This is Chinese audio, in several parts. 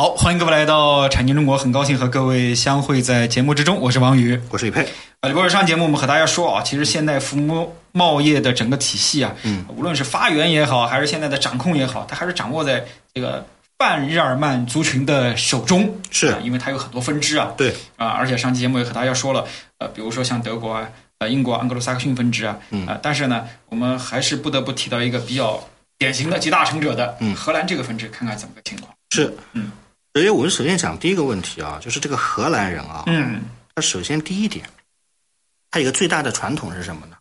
好，欢迎各位来到产经中国，很高兴和各位相会在节目之中。我是王宇，我是李佩。啊，李博士，上节目我们和大家说啊，其实现代服务贸易的整个体系啊，嗯，无论是发源也好，还是现在的掌控也好，它还是掌握在这个半日耳曼族群的手中。是，因为它有很多分支啊。对。啊，而且上期节目也和大家说了，呃，比如说像德国啊，呃，英国安格鲁萨克逊分支啊，嗯，啊，但是呢，我们还是不得不提到一个比较典型的集大成者的，嗯，荷兰这个分支，看看怎么个情况。是，嗯。所以我们首先讲第一个问题啊，就是这个荷兰人啊，嗯，他首先第一点，他一个最大的传统是什么呢？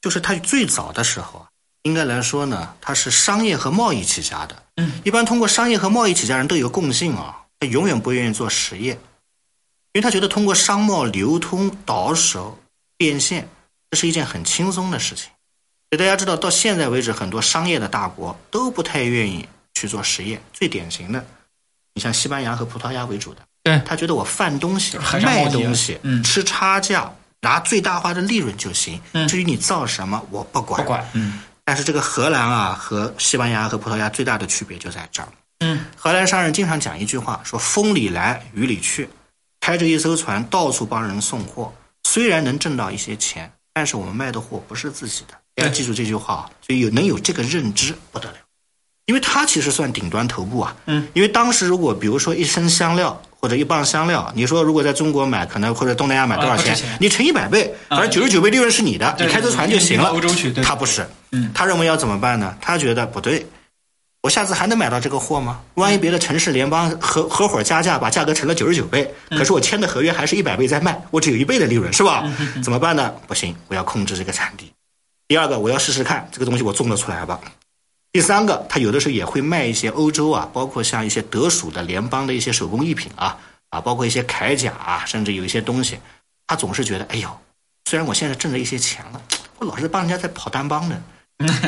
就是他最早的时候啊，应该来说呢，他是商业和贸易起家的。嗯，一般通过商业和贸易起家人都有共性啊，他永远不愿意做实业，因为他觉得通过商贸流通倒手变现，这是一件很轻松的事情。所以大家知道，到现在为止，很多商业的大国都不太愿意去做实业。最典型的。你像西班牙和葡萄牙为主的，对他觉得我贩东西、卖东西，嗯，吃差价，拿最大化的利润就行。嗯，至于你造什么，我不管。不管。嗯。但是这个荷兰啊，和西班牙和葡萄牙最大的区别就在这儿。嗯。荷兰商人经常讲一句话，说风里来雨里去，开着一艘船到处帮人送货，虽然能挣到一些钱，但是我们卖的货不是自己的。要记住这句话，所以有能有这个认知不得了。因为它其实算顶端头部啊，嗯，因为当时如果比如说一升香料或者一磅香料，你说如果在中国买，可能或者东南亚买多少钱？你乘一百倍，反正九十九倍利润是你的，你开艘船就行了。欧洲去，他不是，嗯，他认为要怎么办呢？他觉得不对，我下次还能买到这个货吗？万一别的城市联邦合合伙加价，把价格乘了九十九倍，可是我签的合约还是一百倍在卖，我只有一倍的利润，是吧？怎么办呢？不行，我要控制这个产地。第二个，我要试试看这个东西我种得出来吧。第三个，他有的时候也会卖一些欧洲啊，包括像一些德属的联邦的一些手工艺品啊，啊，包括一些铠甲啊，甚至有一些东西，他总是觉得，哎呦，虽然我现在挣了一些钱了，我老是帮人家在跑单帮呢，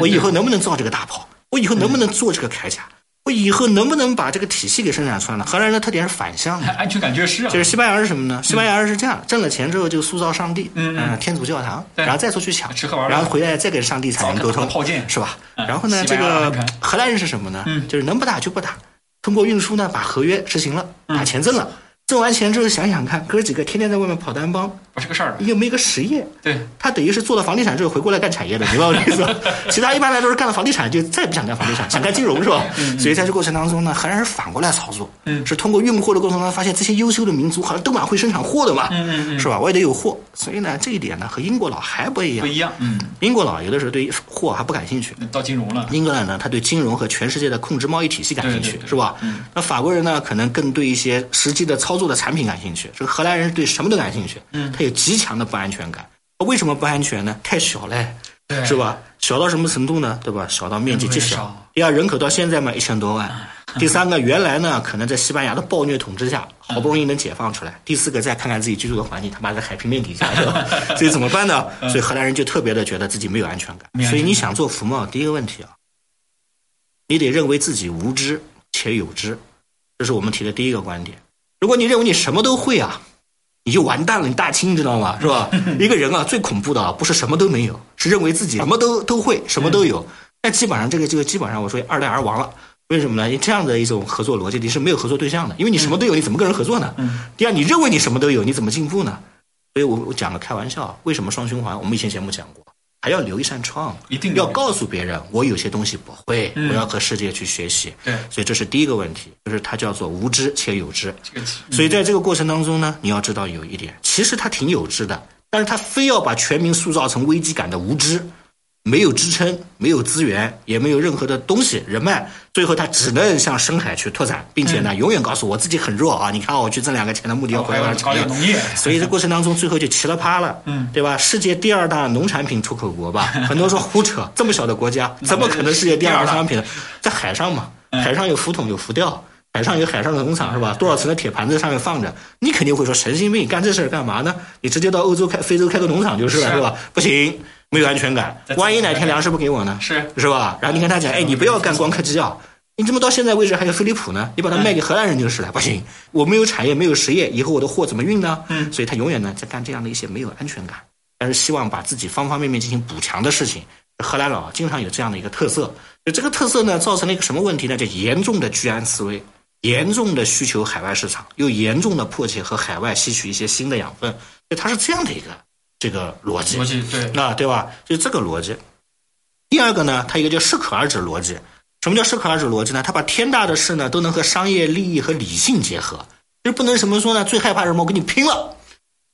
我以后能不能造这个大炮？我以后能不能做这个铠甲？我以后能不能把这个体系给生产出来呢？荷兰人的特点是反向的，安全感缺失啊。就是西班牙是什么呢？西班牙人是这样，挣了钱之后就塑造上帝，嗯，天主教堂，然后再出去抢，吃喝玩乐然后回来再跟上帝产生沟通，炮舰是吧？然后呢，这个荷兰人是什么呢？就是能不打就不打，通过运输呢把合约执行了，把钱挣了。挣完钱之后想想看，哥几个天天在外面跑单帮，不是个事儿，又没个实业。对，他等于是做了房地产之后回过来干产业的，明白我的意思？其他一般来说是干了房地产就再也不想干房地产，想干金融是吧？所以在这过程当中呢，荷兰人反过来操作，是通过运货的过程当中发现这些优秀的民族好像都蛮会生产货的嘛，是吧？我也得有货，所以呢这一点呢和英国佬还不一样。不一样，嗯，英国佬有的时候对货还不感兴趣，到金融了。英格兰呢，他对金融和全世界的控制贸易体系感兴趣，是吧？那法国人呢，可能更对一些实际的操作的产品感兴趣。这个荷兰人对什么都感兴趣，嗯，他有极强的不安全感。为什么不安全呢？太小嘞，是吧？小到什么程度呢？对吧？小到面积极小。第二，人口到现在嘛一千多万。第三个，原来呢可能在西班牙的暴虐统治下，好不容易能解放出来。第四个，再看看自己居住的环境，他妈在海平面底下，是吧？所以怎么办呢？所以荷兰人就特别的觉得自己没有安全感。所以你想做服贸，第一个问题啊，你得认为自己无知且有知，这是我们提的第一个观点。如果你认为你什么都会啊，你就完蛋了，你大清知道吗？是吧？一个人啊，最恐怖的啊，不是什么都没有，是认为自己什么都都会，什么都有。那基本上这个这个基本上我说二代而亡了。为什么呢？因为这样的一种合作逻辑，你是没有合作对象的。因为你什么都有，你怎么跟人合作呢？第二，你认为你什么都有，你怎么进步呢？所以我我讲个开玩笑，为什么双循环？我们以前节目讲过，还要留一扇窗，一定要告诉别人我有些东西不会，我要和世界去学习。对，所以这是第一个问题，就是它叫做无知且有知。这个所以在这个过程当中呢，你要知道有一点，其实他挺有知的，但是他非要把全民塑造成危机感的无知。没有支撑，没有资源，也没有任何的东西人脉，最后他只能向深海去拓展，并且呢，永远告诉我自己很弱啊！你看我去挣两个钱的目的要回来搞点农业，所以这过程当中最后就奇了趴了，嗯，对吧？世界第二大农产品出口国吧，很多说胡扯，这么小的国家怎么可能世界第二大农产品呢？在海上嘛，海上有浮桶有浮吊，海上有海上的农场是吧？多少层的铁盘子上面放着，你肯定会说神经病，干这事儿干嘛呢？你直接到欧洲开、非洲开个农场就是了，是吧？不行。没有安全感，万一哪天粮食不给我呢？是是吧？然后你跟他讲，哎，你不要干光刻机啊，你怎么到现在为止还有飞利浦呢？你把它卖给荷兰人就是了。不行，我没有产业，没有实业，以后我的货怎么运呢？嗯，所以他永远呢在干这样的一些没有安全感，但是希望把自己方方面面进行补强的事情。荷兰佬经常有这样的一个特色，就这个特色呢，造成了一个什么问题呢？就严重的居安思危，严重的需求海外市场，又严重的迫切和海外吸取一些新的养分，就它是这样的一个。这个逻辑，逻辑对，那对吧？就这个逻辑。第二个呢，它一个叫适可而止逻辑。什么叫适可而止逻辑呢？它把天大的事呢都能和商业利益和理性结合，就是不能什么说呢？最害怕什么？我跟你拼了，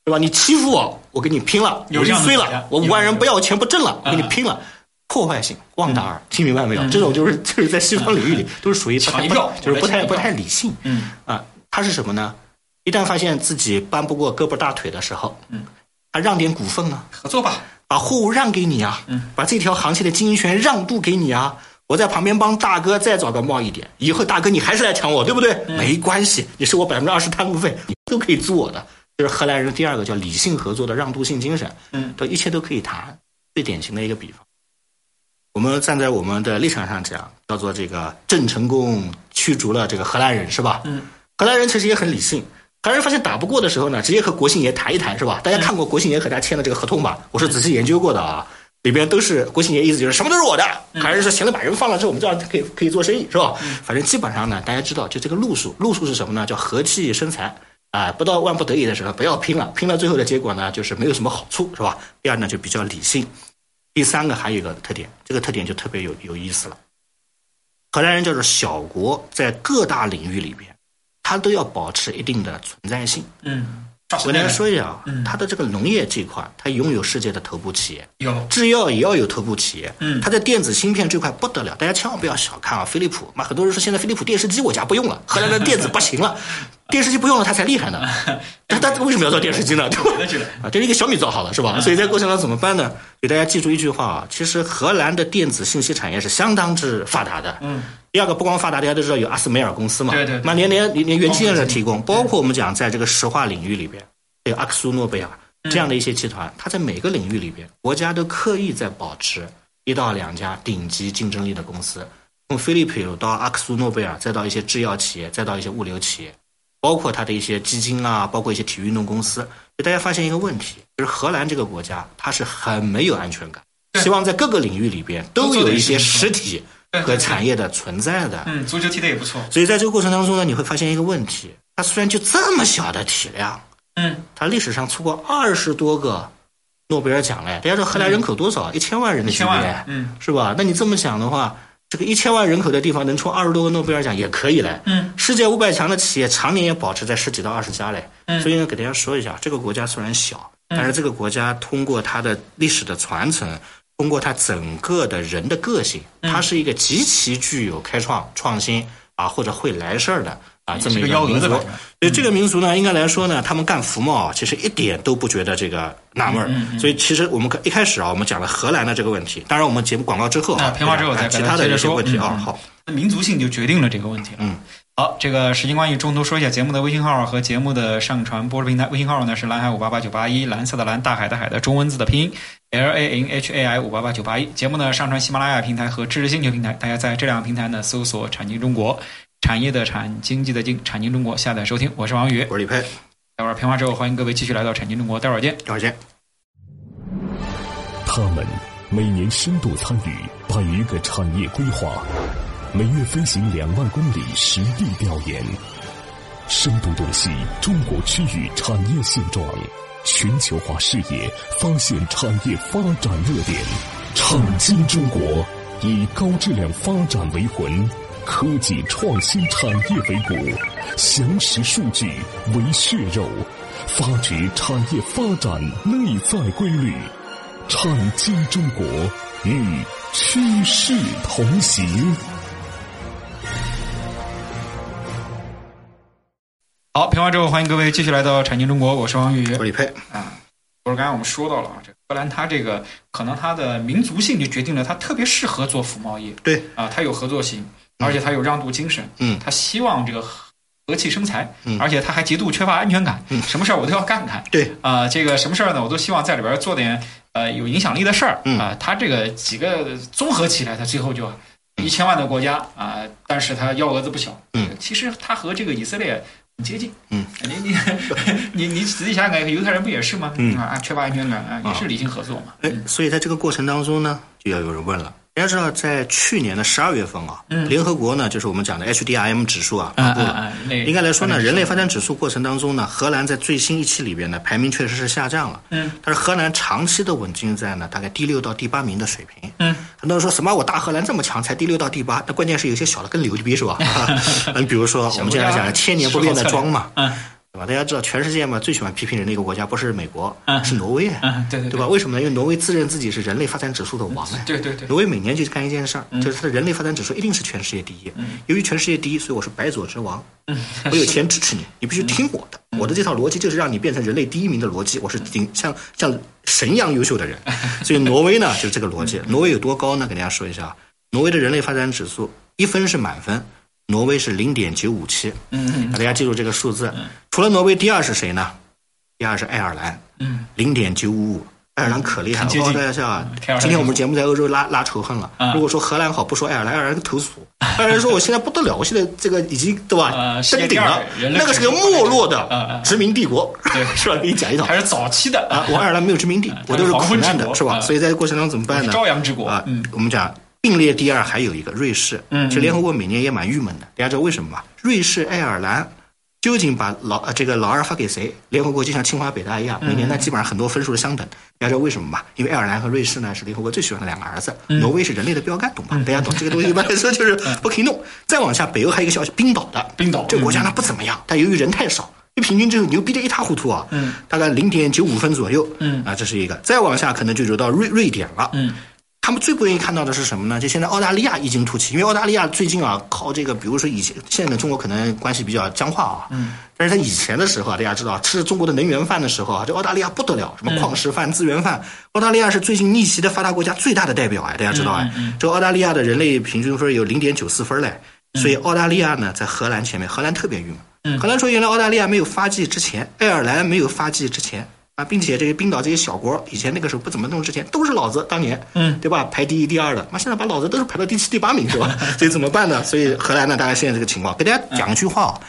对吧？你欺负我，我跟你拼了，我就碎了，我五万人不要钱不挣了，我跟你拼了。破坏性、旺达尔，听明白没有？这种就是就是在西方领域里都是属于不太就是不太不太理性。嗯啊，它是什么呢？一旦发现自己扳不过胳膊大腿的时候，嗯。啊，让点股份啊，合作吧，把货物让给你啊，嗯，把这条航线的经营权让渡给你啊，我在旁边帮大哥再找个贸易点，以后大哥你还是来抢我，对不对？没关系，你收我百分之二十摊路费，你都可以租我的。这是荷兰人的第二个叫理性合作的让渡性精神，嗯，都一切都可以谈。最典型的一个比方，我们站在我们的立场上讲，叫做这个郑成功驱逐了这个荷兰人，是吧？嗯，荷兰人其实也很理性。荷兰人发现打不过的时候呢，直接和国姓爷谈一谈，是吧？大家看过国姓爷和他签的这个合同吧？我是仔细研究过的啊，里边都是国姓爷意思就是什么都是我的。荷兰人说行了，把人放了之后，我们这样可以可以做生意，是吧？反正基本上呢，大家知道就这个路数，路数是什么呢？叫和气生财啊，不到万不得已的时候不要拼了，拼了最后的结果呢，就是没有什么好处，是吧？第二呢，就比较理性。第三个还有一个特点，这个特点就特别有有意思了。荷兰人叫做小国，在各大领域里边。它都要保持一定的存在性。嗯，我跟大家说一下啊，它的这个农业这块，它拥有世界的头部企业，有制药也要有头部企业。嗯，它在电子芯片这块不得了，大家千万不要小看啊，飞利浦。嘛，很多人说现在飞利浦电视机我家不用了，荷兰的电子不行了，电视机不用了，它才厉害呢。但它为什么要造电视机呢？对吧？啊，这是一个小米造好了是吧？所以在过程当中怎么办呢？给大家记住一句话啊，其实荷兰的电子信息产业是相当之发达的。嗯。第二个不光发达，大家都知道有阿斯梅尔公司嘛，对对，那连连连元器件的提供，包括我们讲在这个石化领域里边，还有阿克苏诺贝尔这样的一些集团，它在每个领域里边，国家都刻意在保持一到两家顶级竞争力的公司，从飞利浦到阿克苏诺贝尔，再到一些制药企业，再到一些物流企业，包括它的一些基金啊，包括一些体育运动公司，给大家发现一个问题，就是荷兰这个国家它是很没有安全感，希望在各个领域里边都有一些实体。和产业的存在的，嗯，足球踢的也不错。所以在这个过程当中呢，你会发现一个问题：它虽然就这么小的体量，嗯，它历史上出过二十多个诺贝尔奖嘞。大家知道荷兰人口多少？一千万人的级别，嗯，是吧？那你这么想的话，这个一千万人口的地方能出二十多个诺贝尔奖也可以嘞。嗯，世界五百强的企业常年也保持在十几到二十家嘞。嗯，所以呢，给大家说一下，这个国家虽然小，但是这个国家通过它的历史的传承。通过它整个的人的个性，它是一个极其具有开创创新啊，或者会来事儿的啊这么一个民族。所以这个民族呢，应该来说呢，他们干服贸啊，其实一点都不觉得这个纳闷儿。所以其实我们一开始啊，我们讲了荷兰的这个问题。当然，我们节目广告之后啊，片花之后再其他的一些问题啊。好，那民族性就决定了这个问题。嗯。好，这个时间关系，中途说一下节目的微信号和节目的上传播出平台。微信号呢是蓝海五八八九八一，蓝色的蓝，大海的海的中文字的拼音 L A N H A I 五八八九八一。节目呢上传喜马拉雅平台和知识星球平台，大家在这两个平台呢搜索“产经中国”，产业的产，经济的经，产经中国下载收听。我是王宇，我是李佩。待会儿片花之后，欢迎各位继续来到产经中国，待会儿见，待会儿见。他们每年深度参与百余个产业规划。每月飞行两万公里实地调研，深度洞悉中国区域产业现状，全球化视野，发现产业发展热点，产经中国，以高质量发展为魂，科技创新产业为骨，详实数据为血肉，发掘产业发展内在规律，产经中国与趋势同行。好，评完之后，欢迎各位继续来到产经中国，我是王宇，我李佩啊。不是刚才我们说到了啊，这荷兰它这个可能它的民族性就决定了它特别适合做服贸业。对啊，它有合作性，而且他有让渡精神。嗯，他希望这个和气生财，嗯，而且他还极度缺乏安全感。嗯，什么事儿我都要干干。对啊，这个什么事儿呢，我都希望在里边做点呃有影响力的事儿。嗯啊，他这个几个综合起来，他最后就一千万的国家啊，但是他幺蛾子不小。嗯，其实他和这个以色列。很接近，嗯，你你 你你仔细想想看，犹太人不也是吗？嗯啊，缺乏安全感啊，也是理性合作嘛。哎，所以在这个过程当中呢，就要有人问了。大家知道，在去年的十二月份啊，嗯联合国呢，就是我们讲的 HDRM 指数啊，发布了。应该来说呢，人类发展指数过程当中呢，荷兰在最新一期里边呢，排名确实是下降了。嗯，但是荷兰长期的稳定在呢，大概第六到第八名的水平。嗯，很多人说什么我大荷兰这么强，才第六到第八，那关键是有些小的更牛逼是吧？嗯，比如说我们经常讲的千年不变的庄嘛。嗯。对吧？大家知道，全世界嘛，最喜欢批评人的一个国家不是美国，嗯、是挪威，嗯，对对对吧？为什么呢？因为挪威自认自己是人类发展指数的王哎，对对对。挪威每年就干一件事儿，就是它的人类发展指数一定是全世界第一。嗯，由于全世界第一，所以我是白左之王。嗯，我有钱支持你，你必须听我的。我的这套逻辑就是让你变成人类第一名的逻辑。我是顶像像神一样优秀的人，所以挪威呢就是这个逻辑。挪威有多高呢？给大家说一下，挪威的人类发展指数一分是满分。挪威是零点九五七，嗯，大家记住这个数字。除了挪威，第二是谁呢？第二是爱尔兰，嗯，零点九五五。爱尔兰可厉害了，我告诉大家啊，今天我们节目在欧洲拉拉仇恨了。如果说荷兰好，不说爱尔兰，爱尔兰投诉。爱尔兰说我现在不得了，我现在这个已经对吧登顶了，那个是个没落的殖民帝国，对，是吧？给你讲一讲，还是早期的啊。我爱尔兰没有殖民地，我都是苦难的，是吧？所以在这过程当中怎么办呢？朝阳之国啊，我们讲。并列第二还有一个瑞士，嗯，其实联合国每年也蛮郁闷的，大家知道为什么吗？瑞士、爱尔兰究竟把老这个老二发给谁？联合国就像清华北大一样，每年呢基本上很多分数是相等。大家知道为什么吗？因为爱尔兰和瑞士呢是联合国最喜欢的两个儿子，挪威是人类的标杆，懂吧？大家懂这个东西一般来说就是不可以弄。再往下，北欧还有一个小冰岛的，冰岛这个国家呢不怎么样，但由于人太少。就平均就牛逼的一塌糊涂啊，嗯，大概零点九五分左右，嗯啊，这是一个。再往下可能就走到瑞瑞典了，嗯。他们最不愿意看到的是什么呢？就现在澳大利亚异军突起，因为澳大利亚最近啊，靠这个，比如说以前现在的中国可能关系比较僵化啊，嗯，但是他以前的时候啊，大家知道吃中国的能源饭的时候啊，这澳大利亚不得了，什么矿石饭、资源饭，澳大利亚是最近逆袭的发达国家最大的代表哎，大家知道哎，这个澳大利亚的人类平均分有零点九四分嘞，所以澳大利亚呢在荷兰前面，荷兰特别郁闷，荷兰说原来澳大利亚没有发迹之前，爱尔兰没有发迹之前。啊，并且这些冰岛这些小国，以前那个时候不怎么弄，之前都是老子当年，嗯，对吧？排第一、第二的，那现在把老子都是排到第七、第八名，是吧？所以怎么办呢？所以荷兰呢，大概现在这个情况，给大家讲一句话啊，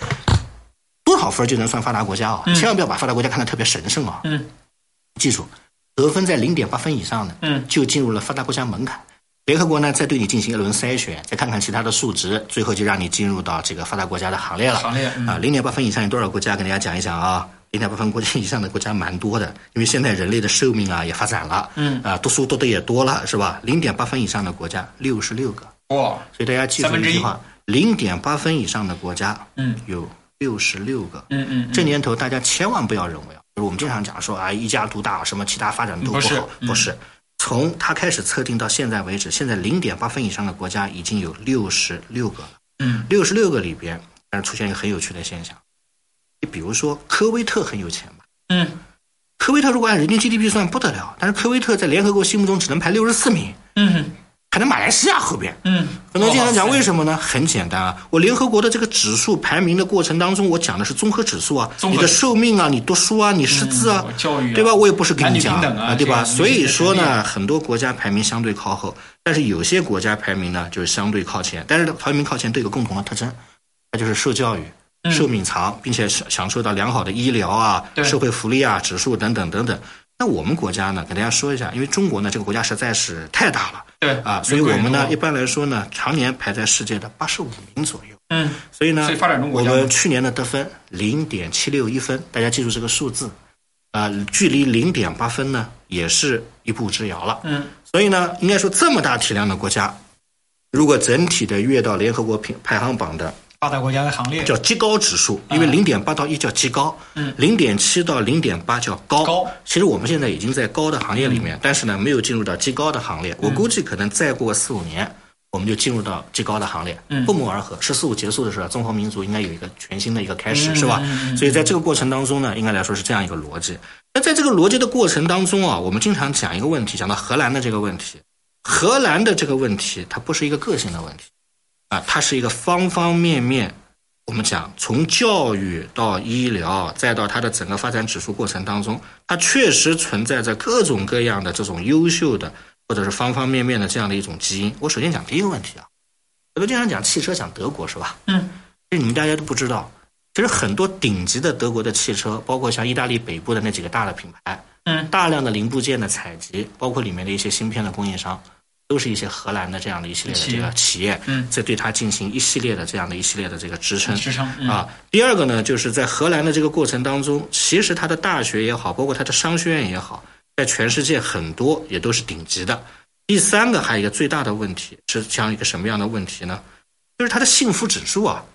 多少分就能算发达国家啊？千万不要把发达国家看得特别神圣啊！嗯，记住，得分在零点八分以上的，嗯，就进入了发达国家门槛。联合国呢，再对你进行一轮筛选，再看看其他的数值，最后就让你进入到这个发达国家的行列了。行列啊，零点八分以上有多少国家？跟大家讲一讲啊。零点八分国家以上的国家蛮多的，因为现在人类的寿命啊也发展了，嗯啊读书读的也多了，是吧？零点八分以上的国家六十六个，哇！所以大家记住一句话：零点八分以上的国家，嗯，有六十六个，嗯嗯。这年头大家千万不要认为啊，就是我们经常讲说啊一家独大，什么其他发展都不好，不是。从它开始测定到现在为止，现在零点八分以上的国家已经有六十六个了，嗯，六十六个里边，但是出现一个很有趣的现象。你比如说，科威特很有钱吧？嗯，科威特如果按人均 GDP 算不得了，但是科威特在联合国心目中只能排六十四名。嗯，排在马来西亚后边。嗯，很多经常讲为什么呢？很简单啊，我联合国的这个指数排名的过程当中，我讲的是综合指数啊，你的寿命啊，你读书啊，你识字啊，教育，对吧？我也不是跟你讲啊，对吧？所以说呢，很多国家排名相对靠后，但是有些国家排名呢就是相对靠前，但是排名靠前都有个共同的特征，那就是受教育。寿命长，并且享享受到良好的医疗啊、社会福利啊指数等等等等。那我们国家呢，给大家说一下，因为中国呢这个国家实在是太大了，对啊，所以我们呢一般来说呢，常年排在世界的八十五名左右。嗯，所以呢，所以发展中国我们去年的得分零点七六一分，大家记住这个数字。呃，距离零点八分呢，也是一步之遥了。嗯，所以呢，应该说这么大体量的国家，如果整体的跃到联合国评排行榜的发达国家的行列，叫极高指数，因为零点八到一叫极高，嗯，零点七到零点八叫高。高其实我们现在已经在高的行列里面，但是呢，没有进入到极高的行列。我估计可能再过四五年。我们就进入到极高的行列，嗯不谋而合。十四五结束的时候，中华民族应该有一个全新的一个开始，是吧？所以在这个过程当中呢，应该来说是这样一个逻辑。那在这个逻辑的过程当中啊，我们经常讲一个问题，讲到荷兰的这个问题，荷兰的这个问题，它不是一个个性的问题，啊，它是一个方方面面。我们讲从教育到医疗，再到它的整个发展指数过程当中，它确实存在着各种各样的这种优秀的。或者是方方面面的这样的一种基因。我首先讲第一个问题啊，我们经常讲汽车，讲德国是吧？嗯，其实你们大家都不知道，其实很多顶级的德国的汽车，包括像意大利北部的那几个大的品牌，嗯，大量的零部件的采集，包括里面的一些芯片的供应商，都是一些荷兰的这样的一系列的这个企业，嗯，在对它进行一系列的这样的一系列的这个支撑，支撑啊。第二个呢，就是在荷兰的这个过程当中，其实它的大学也好，包括它的商学院也好。在全世界很多也都是顶级的。第三个还有一个最大的问题是这样一个什么样的问题呢？就是它的幸福指数啊，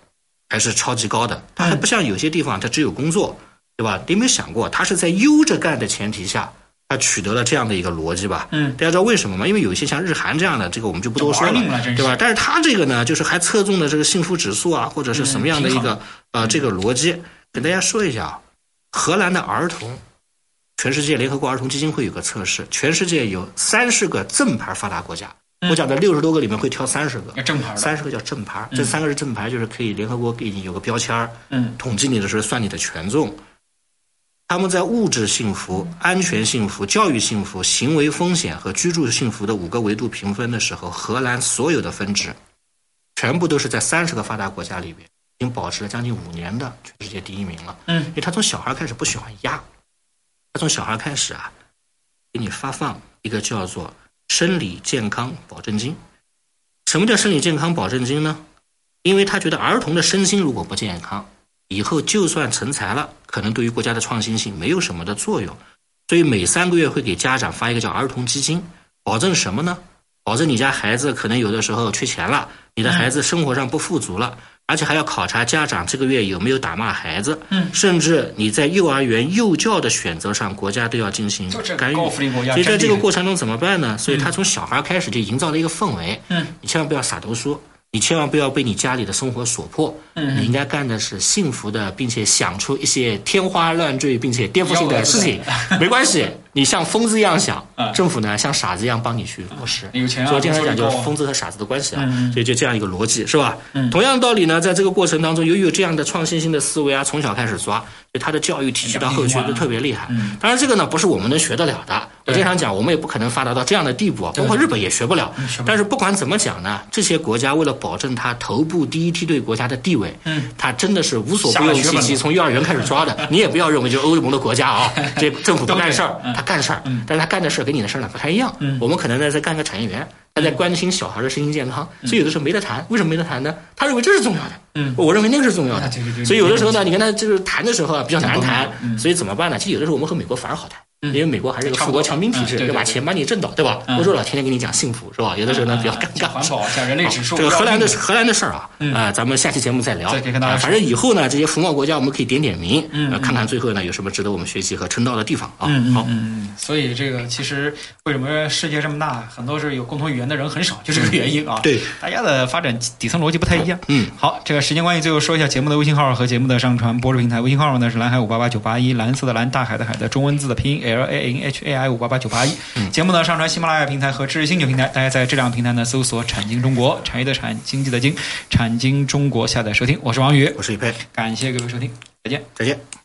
还是超级高的。它还不像有些地方，它只有工作，对吧？你有没有想过，它是在悠着干的前提下，它取得了这样的一个逻辑吧？嗯，大家知道为什么吗？因为有一些像日韩这样的，这个我们就不多说了，对吧？但是它这个呢，就是还侧重的这个幸福指数啊，或者是什么样的一个呃这个逻辑，跟大家说一下啊，荷兰的儿童。全世界联合国儿童基金会有个测试，全世界有三十个正牌发达国家，我讲的六十多个里面会挑三十个正牌，三十个叫正牌，这三个是正牌，就是可以联合国给你有个标签儿，嗯，统计你的时候算你的权重。他们在物质幸福、安全幸福、教育幸福、行为风险和居住幸福的五个维度评分的时候，荷兰所有的分值全部都是在三十个发达国家里边已经保持了将近五年的全世界第一名了。嗯，因为他从小孩开始不喜欢压。他从小孩开始啊，给你发放一个叫做生理健康保证金。什么叫生理健康保证金呢？因为他觉得儿童的身心如果不健康，以后就算成才了，可能对于国家的创新性没有什么的作用。所以每三个月会给家长发一个叫儿童基金，保证什么呢？保证你家孩子可能有的时候缺钱了，你的孩子生活上不富足了。而且还要考察家长这个月有没有打骂孩子，嗯，甚至你在幼儿园幼教的选择上，国家都要进行干预。所以在这个过程中怎么办呢？所以他从小孩开始就营造了一个氛围，嗯，你千万不要傻读书。你千万不要被你家里的生活所迫，你应该干的是幸福的，并且想出一些天花乱坠并且颠覆性的事情。没关系，你像疯子一样想，政府呢像傻子一样帮你去落实。有钱所以经常讲就是疯子和傻子的关系啊，所以就这样一个逻辑是吧？同样的道理呢，在这个过程当中，由于有这样的创新性的思维啊，从小开始抓，所以他的教育体系到后续都特别厉害。当然这个呢不是我们能学得了的。我经常讲，我们也不可能发达到这样的地步啊，包括日本也学不了。但是不管怎么讲呢，这些国家为了保证他头部第一梯队国家的地位，嗯，他真的是无所不用其极，从幼儿园开始抓的。你也不要认为就欧盟的国家啊，这政府不干事儿，他干事儿，但是他干的事儿跟你的事儿呢不太一样。我们可能呢在干个产业园，他在关心小孩的身心健康，所以有的时候没得谈。为什么没得谈呢？他认为这是重要的，嗯，我认为那个是重要的。所以有的时候呢，你跟他就是谈的时候啊比较难谈，所以怎么办呢？其实有的时候我们和美国反而好谈。因为美国还是个富国强兵体制，对把钱把你挣到，对吧？欧洲佬，天天跟你讲幸福，是吧？有的时候呢比较尴尬。环保讲人类指数，这个荷兰的荷兰的事儿啊，啊，咱们下期节目再聊。再跟大家反正以后呢，这些服贸国家我们可以点点名，看看最后呢有什么值得我们学习和称道的地方啊。好，嗯，所以这个其实为什么世界这么大，很多是有共同语言的人很少，就这个原因啊。对，大家的发展底层逻辑不太一样。嗯，好，这个时间关系，最后说一下节目的微信号和节目的上传播出平台。微信号呢是蓝海五八八九八一，蓝色的蓝，大海的海的中文字的拼音 L A N H。AI 五八八九八一，节目呢上传喜马拉雅平台和知识星球平台，大家在这两个平台呢搜索“产经中国”，产业的产，经济的经，产经中国下载收听。我是王宇，我是李佩，感谢各位收听，再见，再见。